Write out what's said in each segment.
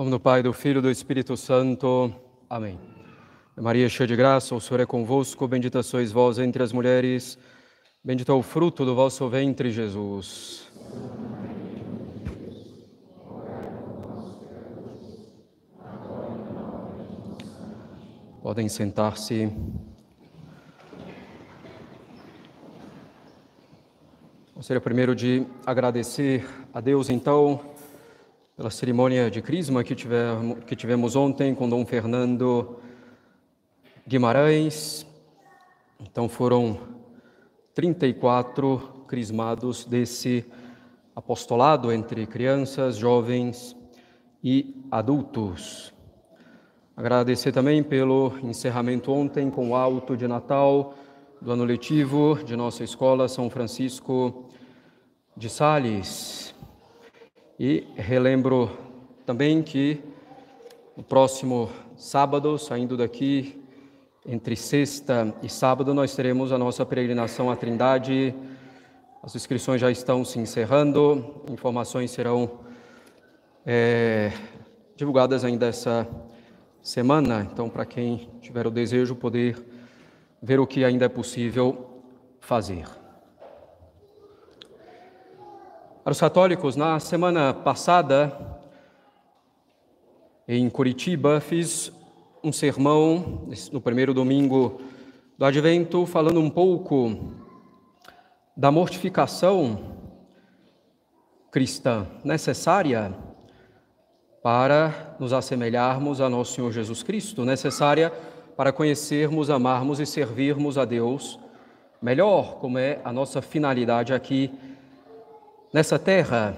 nome do Pai, do Filho e do Espírito Santo. Amém. Maria, cheia de graça, o Senhor é convosco, bendita sois vós entre as mulheres, bendito é o fruto do vosso ventre, Jesus. Podem sentar-se. Gostaria primeiro de agradecer a Deus, então, pela cerimônia de crisma que que tivemos ontem com Dom Fernando Guimarães. Então foram 34 crismados desse apostolado entre crianças, jovens e adultos. Agradecer também pelo encerramento ontem com o alto de Natal do ano letivo de nossa escola São Francisco de Sales. E relembro também que no próximo sábado, saindo daqui, entre sexta e sábado, nós teremos a nossa peregrinação à Trindade. As inscrições já estão se encerrando, informações serão é, divulgadas ainda essa semana. Então, para quem tiver o desejo, poder ver o que ainda é possível fazer. Para os católicos, na semana passada, em Curitiba, fiz um sermão no primeiro domingo do Advento, falando um pouco da mortificação cristã necessária para nos assemelharmos a nosso Senhor Jesus Cristo, necessária para conhecermos, amarmos e servirmos a Deus melhor, como é a nossa finalidade aqui nessa terra.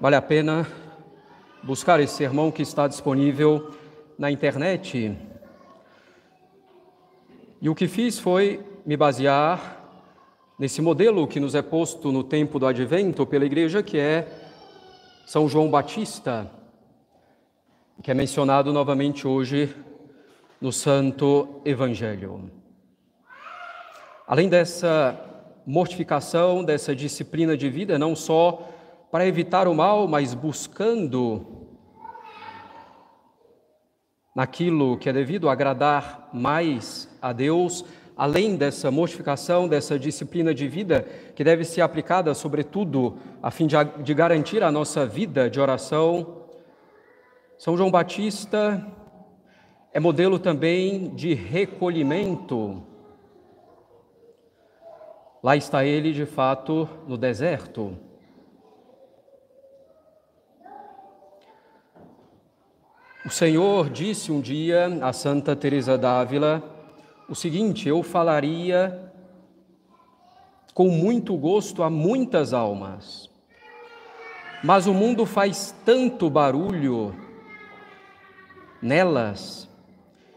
Vale a pena buscar esse sermão que está disponível na internet. E o que fiz foi me basear nesse modelo que nos é posto no tempo do advento pela igreja, que é São João Batista, que é mencionado novamente hoje no Santo Evangelho. Além dessa mortificação, dessa disciplina de vida, não só para evitar o mal, mas buscando naquilo que é devido agradar mais a Deus, além dessa mortificação, dessa disciplina de vida que deve ser aplicada, sobretudo, a fim de, de garantir a nossa vida de oração. São João Batista é modelo também de recolhimento Lá está ele, de fato, no deserto. O Senhor disse um dia a Santa Teresa d'Ávila o seguinte: Eu falaria com muito gosto a muitas almas, mas o mundo faz tanto barulho nelas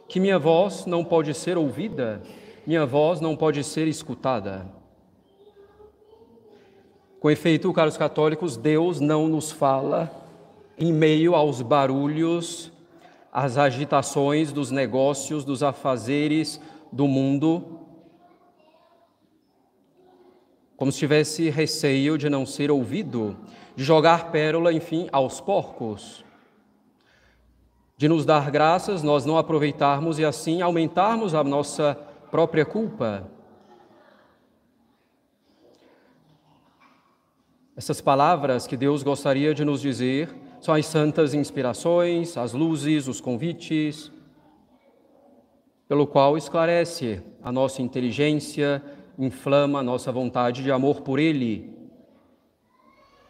que minha voz não pode ser ouvida, minha voz não pode ser escutada. Com efeito, caros católicos, Deus não nos fala em meio aos barulhos, às agitações dos negócios, dos afazeres do mundo, como se tivesse receio de não ser ouvido, de jogar pérola, enfim, aos porcos, de nos dar graças, nós não aproveitarmos e assim aumentarmos a nossa própria culpa. Essas palavras que Deus gostaria de nos dizer são as santas inspirações, as luzes, os convites, pelo qual esclarece a nossa inteligência, inflama a nossa vontade de amor por Ele.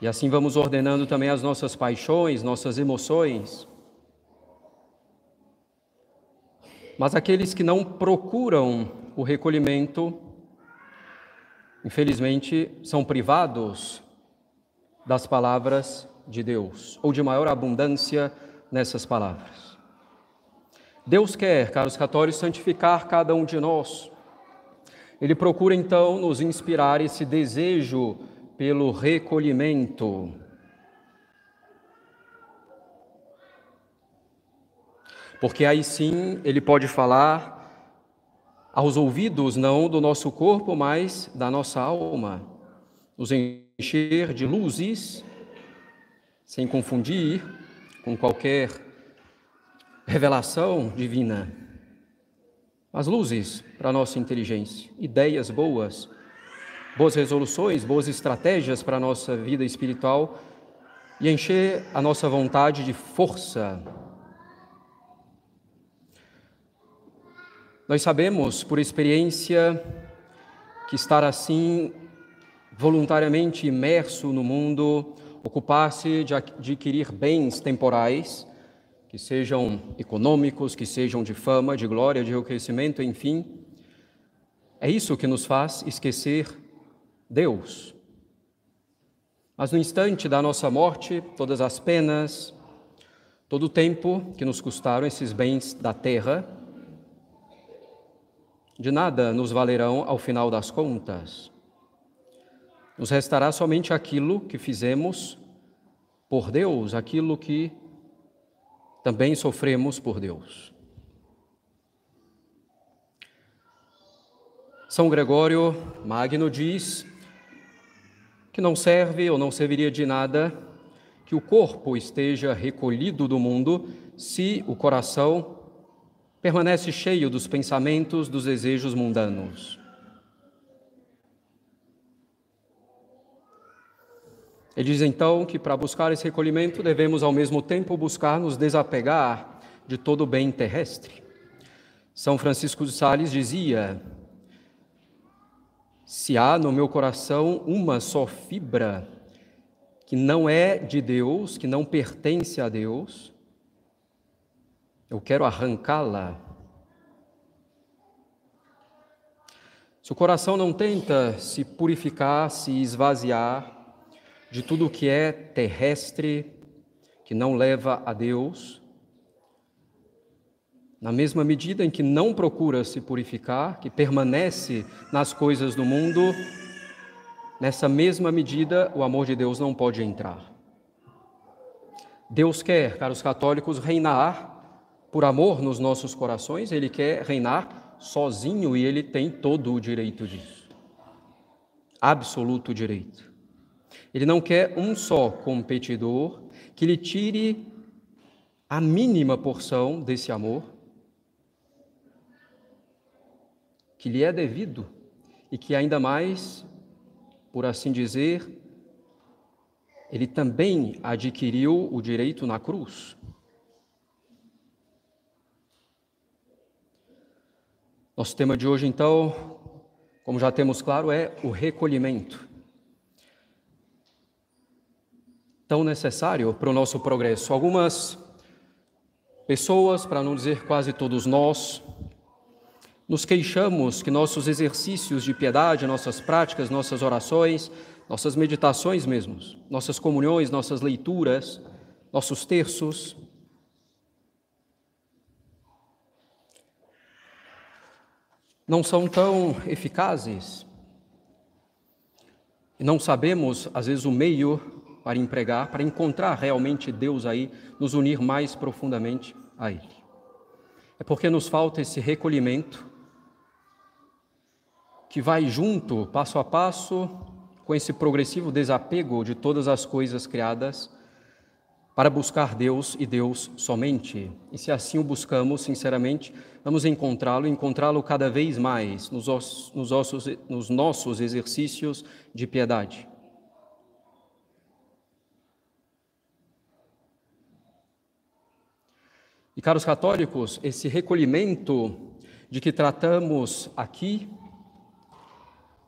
E assim vamos ordenando também as nossas paixões, nossas emoções. Mas aqueles que não procuram o recolhimento, infelizmente, são privados das palavras de Deus, ou de maior abundância nessas palavras. Deus quer, caros católicos, santificar cada um de nós. Ele procura então nos inspirar esse desejo pelo recolhimento. Porque aí sim ele pode falar aos ouvidos, não do nosso corpo, mas da nossa alma, nos encher de luzes, sem confundir, com qualquer revelação divina, mas luzes para a nossa inteligência, ideias boas, boas resoluções, boas estratégias para a nossa vida espiritual e encher a nossa vontade de força. Nós sabemos, por experiência, que estar assim voluntariamente imerso no mundo, ocupar-se de adquirir bens temporais, que sejam econômicos, que sejam de fama, de glória, de enriquecimento, enfim, é isso que nos faz esquecer Deus. Mas no instante da nossa morte, todas as penas, todo o tempo que nos custaram esses bens da terra, de nada nos valerão ao final das contas. Nos restará somente aquilo que fizemos por Deus, aquilo que também sofremos por Deus. São Gregório Magno diz que não serve ou não serviria de nada que o corpo esteja recolhido do mundo se o coração permanece cheio dos pensamentos, dos desejos mundanos. Ele diz então que para buscar esse recolhimento devemos ao mesmo tempo buscar nos desapegar de todo o bem terrestre. São Francisco de Sales dizia: Se há no meu coração uma só fibra que não é de Deus, que não pertence a Deus, eu quero arrancá-la. Se o coração não tenta se purificar, se esvaziar, de tudo o que é terrestre, que não leva a Deus, na mesma medida em que não procura se purificar, que permanece nas coisas do mundo, nessa mesma medida o amor de Deus não pode entrar. Deus quer, caros católicos, reinar por amor nos nossos corações, Ele quer reinar sozinho e Ele tem todo o direito disso. Absoluto direito. Ele não quer um só competidor que lhe tire a mínima porção desse amor que lhe é devido e que ainda mais, por assim dizer, ele também adquiriu o direito na cruz. Nosso tema de hoje, então, como já temos claro, é o recolhimento. Tão necessário para o nosso progresso. Algumas pessoas, para não dizer quase todos nós, nos queixamos que nossos exercícios de piedade, nossas práticas, nossas orações, nossas meditações mesmos, nossas comunhões, nossas leituras, nossos terços, não são tão eficazes. E não sabemos, às vezes, o meio para empregar, para encontrar realmente Deus aí, nos unir mais profundamente a Ele. É porque nos falta esse recolhimento que vai junto, passo a passo, com esse progressivo desapego de todas as coisas criadas para buscar Deus e Deus somente. E se assim o buscamos, sinceramente, vamos encontrá-lo, encontrá-lo cada vez mais nos, nos, ossos, nos nossos exercícios de piedade. E, caros católicos, esse recolhimento de que tratamos aqui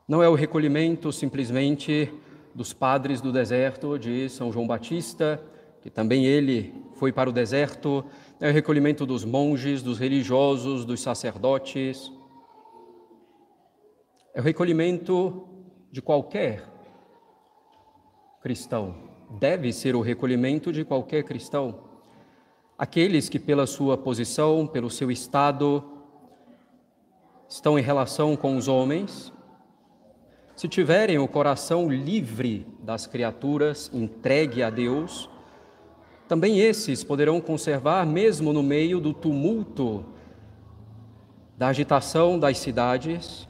não é o recolhimento simplesmente dos padres do deserto de São João Batista, que também ele foi para o deserto, é o recolhimento dos monges, dos religiosos, dos sacerdotes. É o recolhimento de qualquer cristão. Deve ser o recolhimento de qualquer cristão. Aqueles que, pela sua posição, pelo seu estado, estão em relação com os homens, se tiverem o coração livre das criaturas, entregue a Deus, também esses poderão conservar, mesmo no meio do tumulto, da agitação das cidades,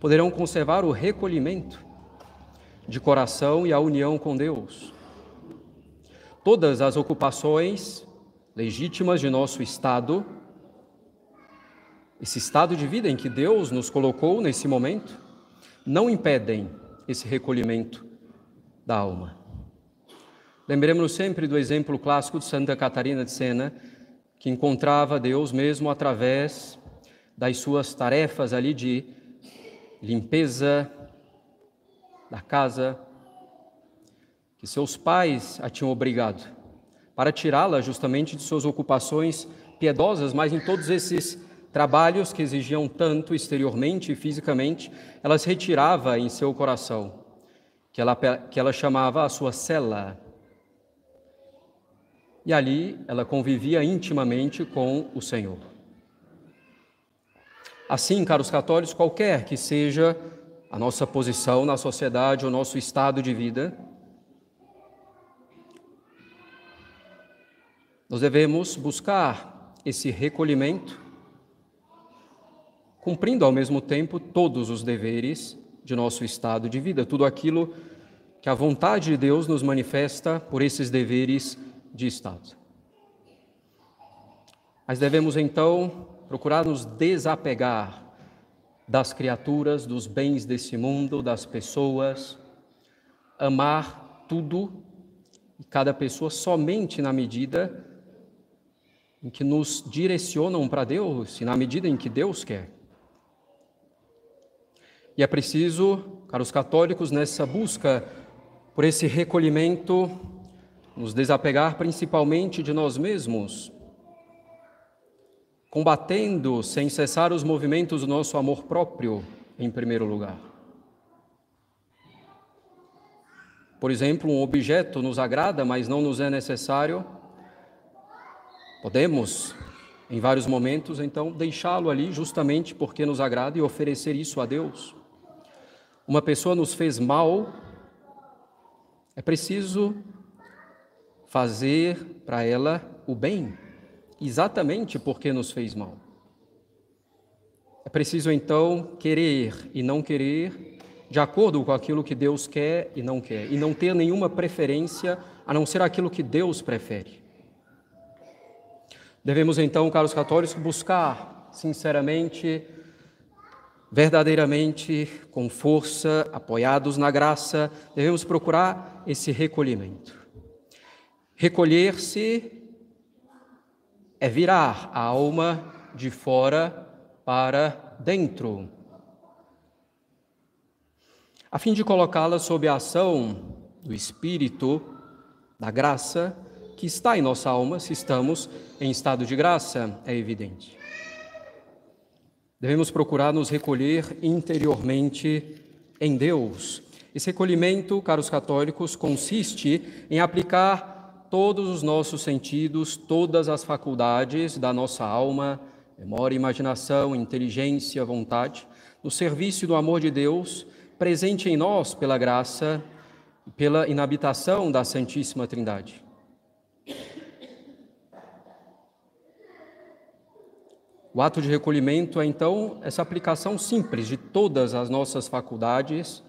poderão conservar o recolhimento de coração e a união com Deus. Todas as ocupações legítimas de nosso Estado, esse estado de vida em que Deus nos colocou nesse momento, não impedem esse recolhimento da alma. Lembremos sempre do exemplo clássico de Santa Catarina de Sena, que encontrava Deus mesmo através das suas tarefas ali de limpeza da casa, que seus pais a tinham obrigado, para tirá-la justamente de suas ocupações piedosas, mas em todos esses trabalhos que exigiam tanto exteriormente e fisicamente, ela se retirava em seu coração, que ela, que ela chamava a sua cela. E ali ela convivia intimamente com o Senhor. Assim, caros católicos, qualquer que seja a nossa posição na sociedade, o nosso estado de vida, nós devemos buscar esse recolhimento, cumprindo ao mesmo tempo todos os deveres de nosso estado de vida, tudo aquilo que a vontade de Deus nos manifesta por esses deveres de estado. Mas devemos então procurar nos desapegar das criaturas, dos bens desse mundo, das pessoas, amar tudo e cada pessoa somente na medida em que nos direcionam para Deus e na medida em que Deus quer. E é preciso, caros católicos, nessa busca por esse recolhimento, nos desapegar principalmente de nós mesmos, combatendo sem cessar os movimentos do nosso amor próprio, em primeiro lugar. Por exemplo, um objeto nos agrada, mas não nos é necessário. Podemos, em vários momentos, então, deixá-lo ali justamente porque nos agrada e oferecer isso a Deus. Uma pessoa nos fez mal, é preciso fazer para ela o bem exatamente porque nos fez mal. É preciso então querer e não querer de acordo com aquilo que Deus quer e não quer, e não ter nenhuma preferência a não ser aquilo que Deus prefere. Devemos então, caros católicos, buscar sinceramente, verdadeiramente, com força, apoiados na graça, devemos procurar esse recolhimento. Recolher-se é virar a alma de fora para dentro, a fim de colocá-la sob a ação do Espírito, da graça que está em nossa alma, se estamos em estado de graça, é evidente. Devemos procurar nos recolher interiormente em Deus. Esse recolhimento, caros católicos, consiste em aplicar todos os nossos sentidos, todas as faculdades da nossa alma, memória, imaginação, inteligência, vontade, no serviço do amor de Deus, presente em nós pela graça pela inabitação da Santíssima Trindade. O ato de recolhimento é então essa aplicação simples de todas as nossas faculdades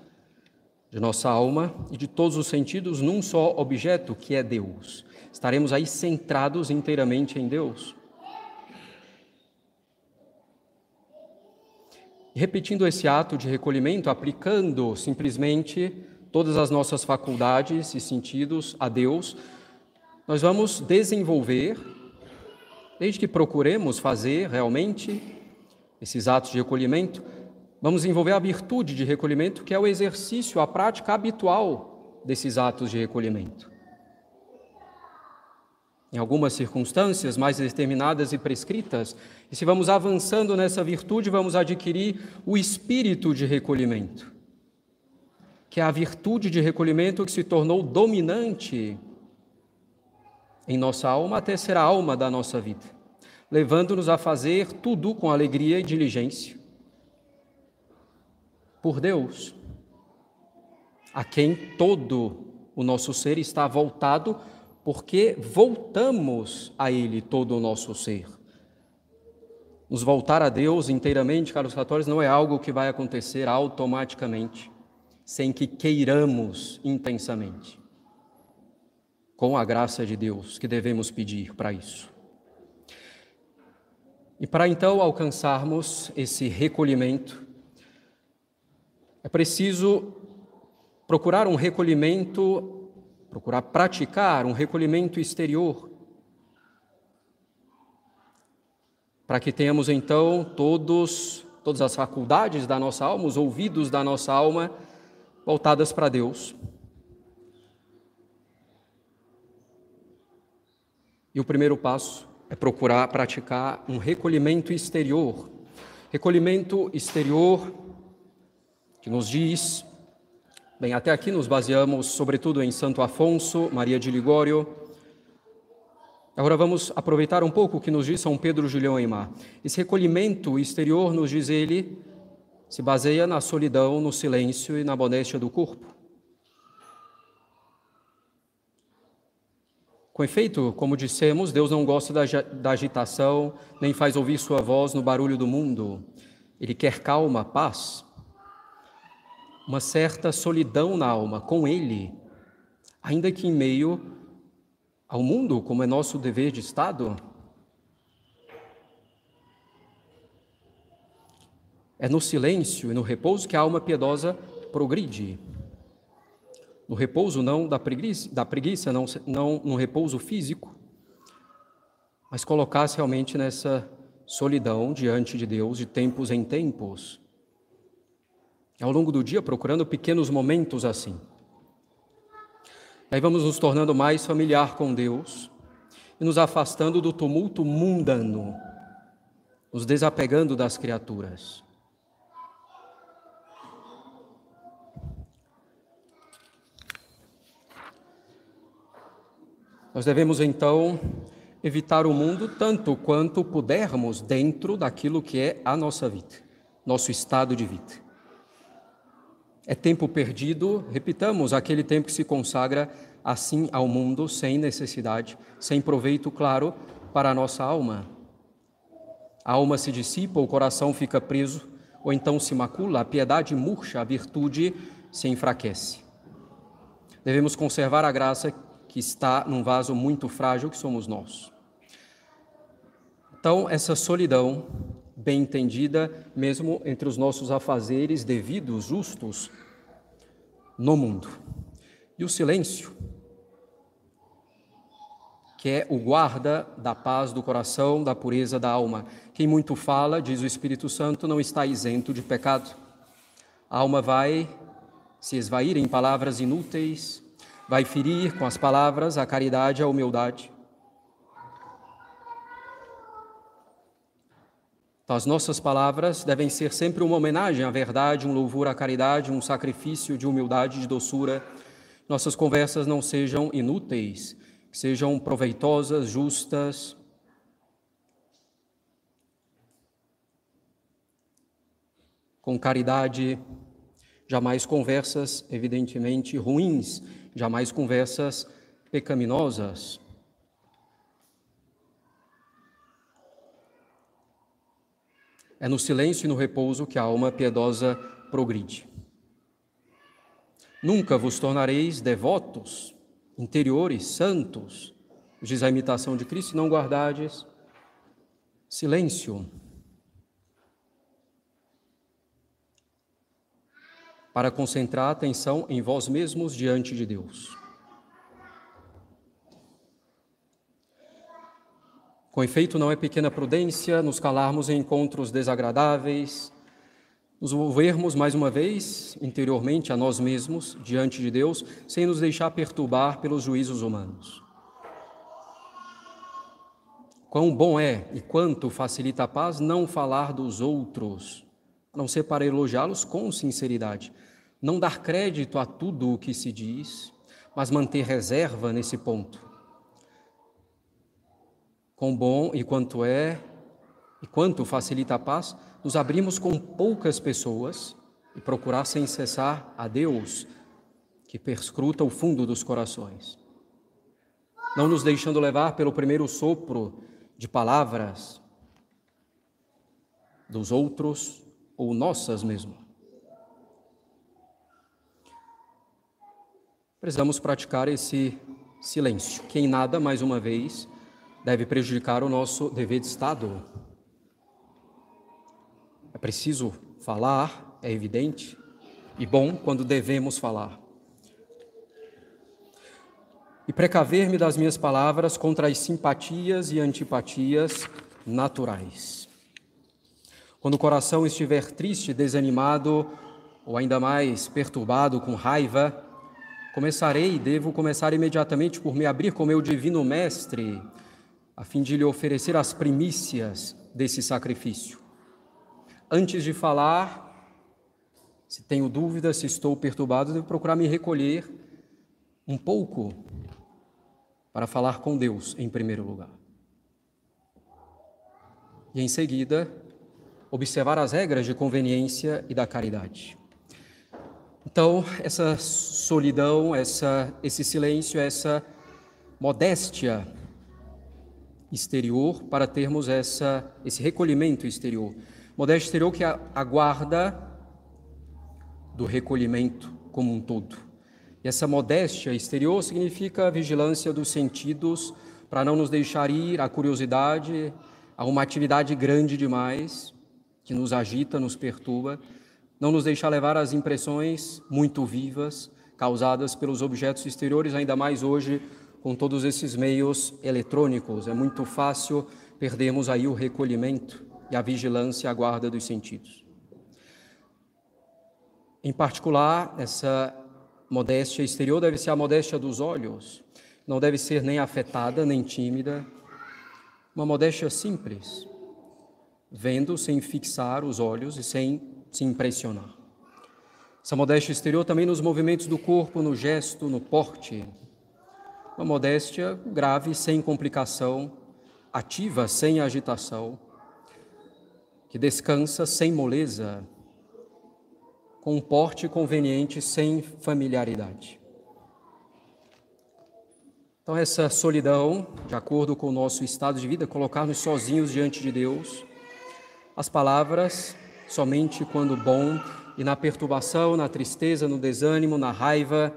de nossa alma e de todos os sentidos num só objeto, que é Deus. Estaremos aí centrados inteiramente em Deus. Repetindo esse ato de recolhimento, aplicando simplesmente todas as nossas faculdades e sentidos a Deus, nós vamos desenvolver, desde que procuremos fazer realmente esses atos de recolhimento, vamos envolver a virtude de recolhimento, que é o exercício, a prática habitual desses atos de recolhimento. Em algumas circunstâncias mais determinadas e prescritas, e se vamos avançando nessa virtude, vamos adquirir o espírito de recolhimento, que é a virtude de recolhimento que se tornou dominante em nossa alma até ser a alma da nossa vida, levando-nos a fazer tudo com alegria e diligência, por Deus, a quem todo o nosso ser está voltado, porque voltamos a Ele todo o nosso ser. Nos voltar a Deus inteiramente, caros católicos, não é algo que vai acontecer automaticamente, sem que queiramos intensamente. Com a graça de Deus que devemos pedir para isso. E para então alcançarmos esse recolhimento, é preciso procurar um recolhimento, procurar praticar um recolhimento exterior, para que tenhamos então todos todas as faculdades da nossa alma, os ouvidos da nossa alma voltadas para Deus. E o primeiro passo é procurar praticar um recolhimento exterior. Recolhimento exterior que nos diz, bem, até aqui nos baseamos sobretudo em Santo Afonso, Maria de Ligório. Agora vamos aproveitar um pouco o que nos diz São Pedro Julião Eimar. Esse recolhimento exterior, nos diz ele, se baseia na solidão, no silêncio e na modéstia do corpo. Com efeito, como dissemos, Deus não gosta da agitação, nem faz ouvir sua voz no barulho do mundo. Ele quer calma, paz, uma certa solidão na alma com Ele, ainda que em meio ao mundo, como é nosso dever de Estado. É no silêncio e no repouso que a alma piedosa progride no repouso não da preguiça, da preguiça não, não no repouso físico, mas colocar-se realmente nessa solidão diante de Deus de tempos em tempos. Ao longo do dia, procurando pequenos momentos assim. Aí vamos nos tornando mais familiar com Deus e nos afastando do tumulto mundano, nos desapegando das criaturas. Nós devemos então evitar o mundo tanto quanto pudermos dentro daquilo que é a nossa vida, nosso estado de vida. É tempo perdido, repitamos, aquele tempo que se consagra assim ao mundo, sem necessidade, sem proveito claro para a nossa alma. A alma se dissipa, o coração fica preso, ou então se macula, a piedade murcha, a virtude se enfraquece. Devemos conservar a graça que está num vaso muito frágil que somos nós. Então, essa solidão, bem entendida, mesmo entre os nossos afazeres devidos, justos, no mundo. E o silêncio, que é o guarda da paz do coração, da pureza da alma. Quem muito fala, diz o Espírito Santo, não está isento de pecado. A alma vai se esvair em palavras inúteis, vai ferir com as palavras a caridade a humildade. Então, as nossas palavras devem ser sempre uma homenagem à verdade, um louvor à caridade, um sacrifício de humildade, de doçura. Nossas conversas não sejam inúteis, sejam proveitosas, justas. Com caridade, jamais conversas, evidentemente, ruins, jamais conversas pecaminosas. É no silêncio e no repouso que a alma piedosa progride. Nunca vos tornareis devotos, interiores, santos, diz a imitação de Cristo, não guardardes silêncio. Para concentrar a atenção em vós mesmos diante de Deus. Com efeito, não é pequena prudência nos calarmos em encontros desagradáveis, nos volvermos mais uma vez interiormente a nós mesmos diante de Deus, sem nos deixar perturbar pelos juízos humanos. Quão bom é e quanto facilita a paz não falar dos outros, a não ser para elogiá-los com sinceridade, não dar crédito a tudo o que se diz, mas manter reserva nesse ponto. Quão bom e quanto é e quanto facilita a paz, nos abrimos com poucas pessoas e procurar sem cessar a Deus, que perscruta o fundo dos corações. Não nos deixando levar pelo primeiro sopro de palavras dos outros ou nossas mesmo. Precisamos praticar esse silêncio, que em nada, mais uma vez, deve prejudicar o nosso dever de Estado. É preciso falar, é evidente, e bom quando devemos falar. E precaver-me das minhas palavras contra as simpatias e antipatias naturais. Quando o coração estiver triste, desanimado ou ainda mais perturbado com raiva, começarei devo começar imediatamente por me abrir com meu divino mestre, a fim de lhe oferecer as primícias desse sacrifício. Antes de falar, se tenho dúvidas, se estou perturbado, devo procurar me recolher um pouco para falar com Deus em primeiro lugar. E em seguida, observar as regras de conveniência e da caridade. Então, essa solidão, essa, esse silêncio, essa modéstia exterior para termos essa, esse recolhimento exterior. Modéstia exterior que aguarda do recolhimento como um todo. E essa modéstia exterior significa a vigilância dos sentidos para não nos deixar ir à curiosidade, a uma atividade grande demais que nos agita, nos perturba, não nos deixar levar às impressões muito vivas causadas pelos objetos exteriores, ainda mais hoje com todos esses meios eletrônicos. É muito fácil perdermos aí o recolhimento e a vigilância e a guarda dos sentidos. Em particular, essa modéstia exterior deve ser a modéstia dos olhos, não deve ser nem afetada, nem tímida, uma modéstia simples, vendo sem fixar os olhos e sem se impressionar. Essa modéstia exterior também nos movimentos do corpo, no gesto, no porte. Uma modéstia grave, sem complicação, ativa, sem agitação, que descansa sem moleza, com um porte conveniente, sem familiaridade. Então, essa solidão, de acordo com o nosso estado de vida, colocar-nos sozinhos diante de Deus, as palavras somente quando bom, e na perturbação, na tristeza, no desânimo, na raiva,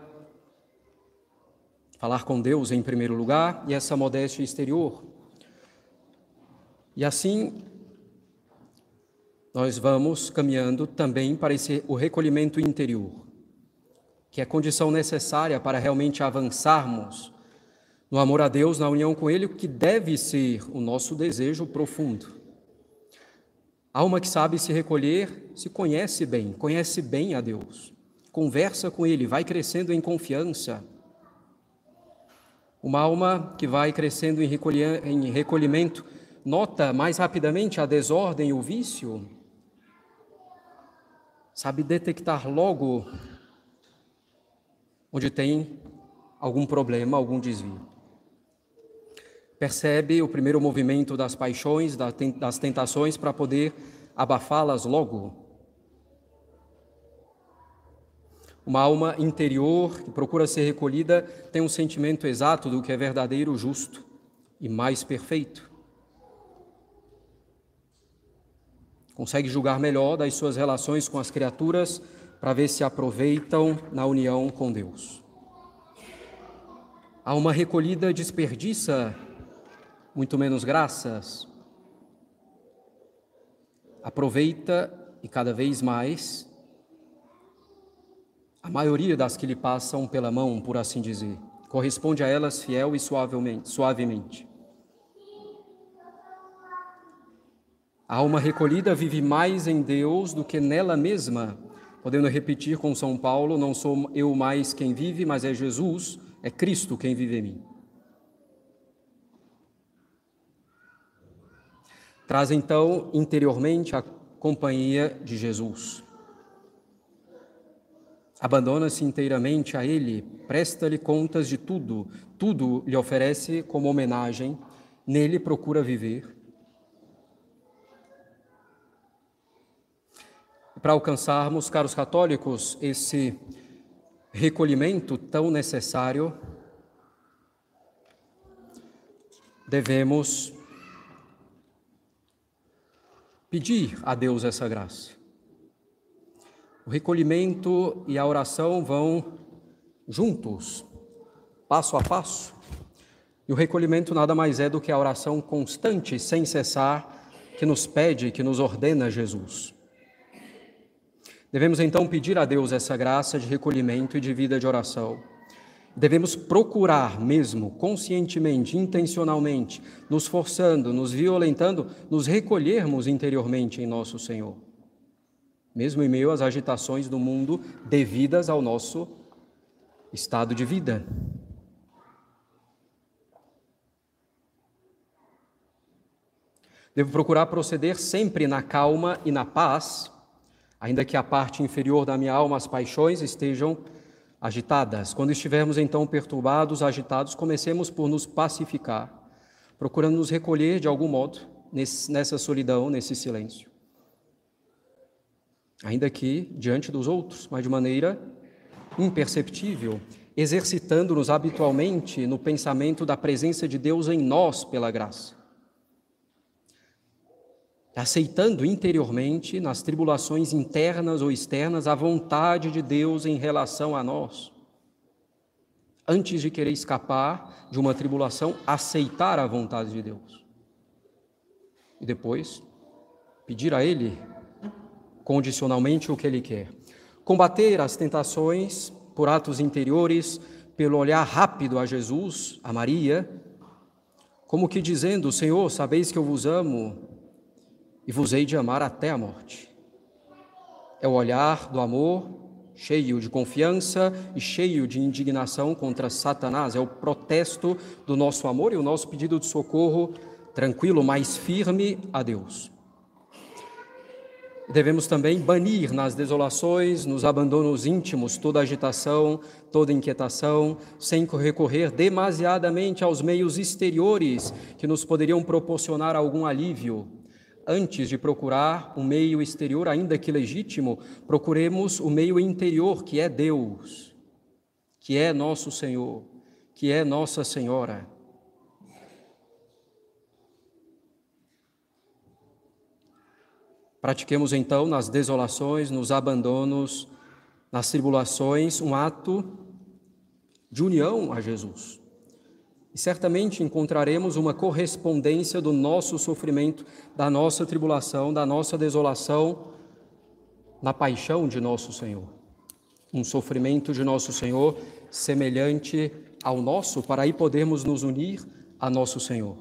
falar com Deus em primeiro lugar, e essa modéstia exterior. E assim, nós vamos caminhando também para esse, o recolhimento interior, que é condição necessária para realmente avançarmos no amor a Deus, na união com Ele, que deve ser o nosso desejo profundo. Alma que sabe se recolher se conhece bem, conhece bem a Deus, conversa com Ele, vai crescendo em confiança. Uma alma que vai crescendo em recolhimento nota mais rapidamente a desordem e o vício, sabe detectar logo onde tem algum problema, algum desvio. Percebe o primeiro movimento das paixões, das tentações, para poder abafá-las logo. Uma alma interior que procura ser recolhida tem um sentimento exato do que é verdadeiro, justo e mais perfeito. consegue julgar melhor das suas relações com as criaturas para ver se aproveitam na união com Deus. Há uma recolhida desperdiça muito menos graças. Aproveita e cada vez mais a maioria das que lhe passam pela mão, por assim dizer. Corresponde a elas fiel e suavemente. suavemente. A alma recolhida vive mais em Deus do que nela mesma. Podendo repetir com São Paulo: Não sou eu mais quem vive, mas é Jesus, é Cristo quem vive em mim. Traz então interiormente a companhia de Jesus. Abandona-se inteiramente a Ele, presta-lhe contas de tudo, tudo lhe oferece como homenagem, nele procura viver para alcançarmos, caros católicos, esse recolhimento tão necessário, devemos pedir a Deus essa graça. O recolhimento e a oração vão juntos, passo a passo. E o recolhimento nada mais é do que a oração constante, sem cessar, que nos pede, que nos ordena Jesus. Devemos então pedir a Deus essa graça de recolhimento e de vida de oração. Devemos procurar mesmo, conscientemente, intencionalmente, nos forçando, nos violentando, nos recolhermos interiormente em nosso Senhor. Mesmo em meio às agitações do mundo devidas ao nosso estado de vida. Devo procurar proceder sempre na calma e na paz, ainda que a parte inferior da minha alma, as paixões, estejam agitadas. Quando estivermos então perturbados, agitados, comecemos por nos pacificar, procurando nos recolher de algum modo nessa solidão, nesse silêncio. Ainda que diante dos outros, mas de maneira imperceptível, exercitando-nos habitualmente no pensamento da presença de Deus em nós pela graça aceitando interiormente, nas tribulações internas ou externas, a vontade de Deus em relação a nós. Antes de querer escapar de uma tribulação, aceitar a vontade de Deus. E depois, pedir a Ele condicionalmente o que Ele quer. Combater as tentações por atos interiores, pelo olhar rápido a Jesus, a Maria, como que dizendo: Senhor, sabeis que eu vos amo, e vos hei de amar até a morte. É o olhar do amor cheio de confiança e cheio de indignação contra Satanás, é o protesto do nosso amor e o nosso pedido de socorro tranquilo, mais firme a Deus. Devemos também banir nas desolações, nos abandonos íntimos, toda agitação, toda inquietação, sem recorrer demasiadamente aos meios exteriores que nos poderiam proporcionar algum alívio antes de procurar um meio exterior, ainda que legítimo, procuremos o meio interior, que é Deus, que é nosso Senhor, que é Nossa Senhora. Pratiquemos então nas desolações, nos abandonos, nas tribulações, um ato de união a Jesus. E certamente encontraremos uma correspondência do nosso sofrimento, da nossa tribulação, da nossa desolação, na paixão de nosso Senhor. Um sofrimento de nosso Senhor semelhante ao nosso, para aí podermos nos unir a nosso Senhor.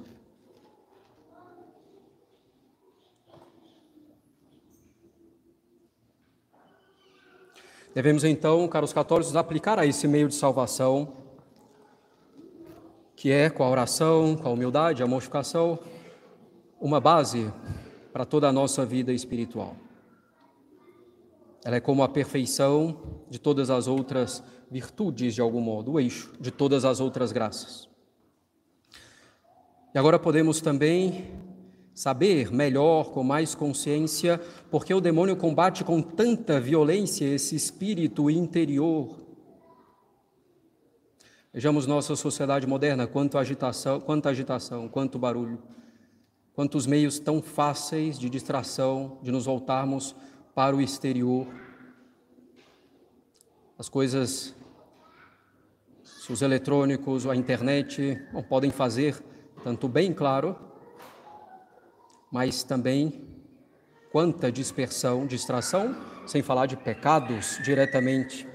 Devemos então, caros católicos, aplicar a esse meio de salvação que é com a oração, com a humildade, a mortificação, uma base para toda a nossa vida espiritual. Ela é como a perfeição de todas as outras virtudes, de algum modo, o eixo de todas as outras graças. E agora podemos também saber melhor, com mais consciência, porque o demônio combate com tanta violência esse espírito interior Vejamos nossa sociedade moderna, quanto agitação, quanta agitação, quanto barulho, quantos meios tão fáceis de distração, de nos voltarmos para o exterior. As coisas, os eletrônicos, a internet, não podem fazer tanto bem, claro, mas também quanta dispersão, distração, sem falar de pecados diretamente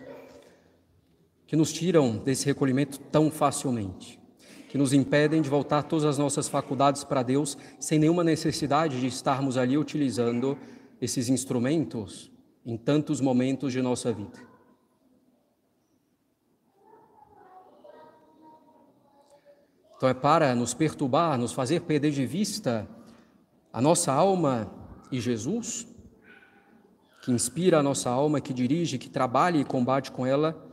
que nos tiram desse recolhimento tão facilmente, que nos impedem de voltar todas as nossas faculdades para Deus sem nenhuma necessidade de estarmos ali utilizando esses instrumentos em tantos momentos de nossa vida. Então é para nos perturbar, nos fazer perder de vista a nossa alma e Jesus, que inspira a nossa alma, que dirige, que trabalha e combate com ela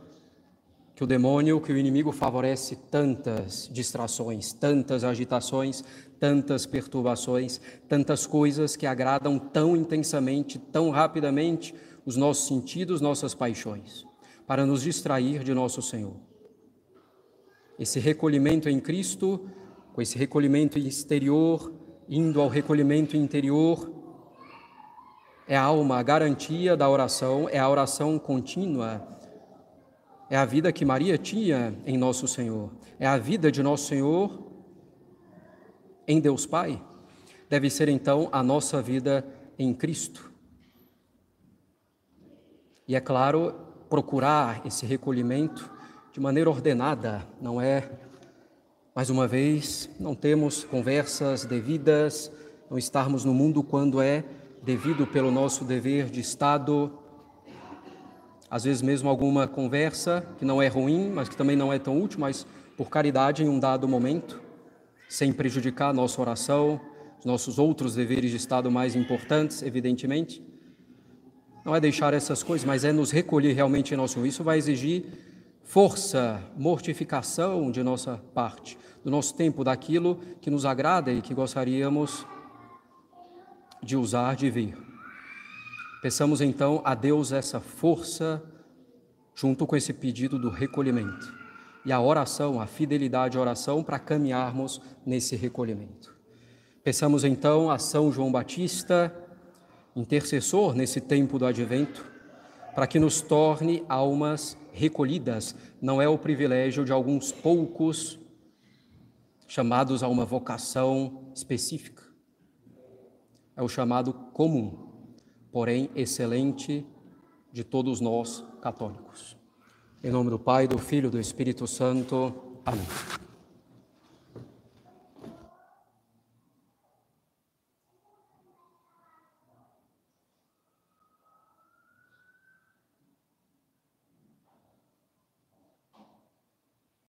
que o demônio, que o inimigo favorece tantas distrações, tantas agitações, tantas perturbações, tantas coisas que agradam tão intensamente, tão rapidamente os nossos sentidos, nossas paixões, para nos distrair de nosso Senhor. Esse recolhimento em Cristo, com esse recolhimento exterior, indo ao recolhimento interior, é a alma, a garantia da oração, é a oração contínua é a vida que Maria tinha em Nosso Senhor, é a vida de Nosso Senhor em Deus Pai. Deve ser então a nossa vida em Cristo. E é claro, procurar esse recolhimento de maneira ordenada, não é, mais uma vez, não temos conversas devidas, não estarmos no mundo quando é devido pelo nosso dever de Estado, às vezes mesmo alguma conversa que não é ruim, mas que também não é tão útil, mas por caridade em um dado momento, sem prejudicar nossa oração, os nossos outros deveres de Estado mais importantes, evidentemente. Não é deixar essas coisas, mas é nos recolher realmente em nosso. Isso vai exigir força, mortificação de nossa parte, do nosso tempo, daquilo que nos agrada e que gostaríamos de usar, de vir. Peçamos então a Deus essa força, junto com esse pedido do recolhimento. E a oração, a fidelidade à oração, para caminharmos nesse recolhimento. Peçamos então a São João Batista, intercessor nesse tempo do advento, para que nos torne almas recolhidas. Não é o privilégio de alguns poucos chamados a uma vocação específica. É o chamado comum, porém excelente de todos nós católicos. Em nome do Pai, do Filho e do Espírito Santo. Amém.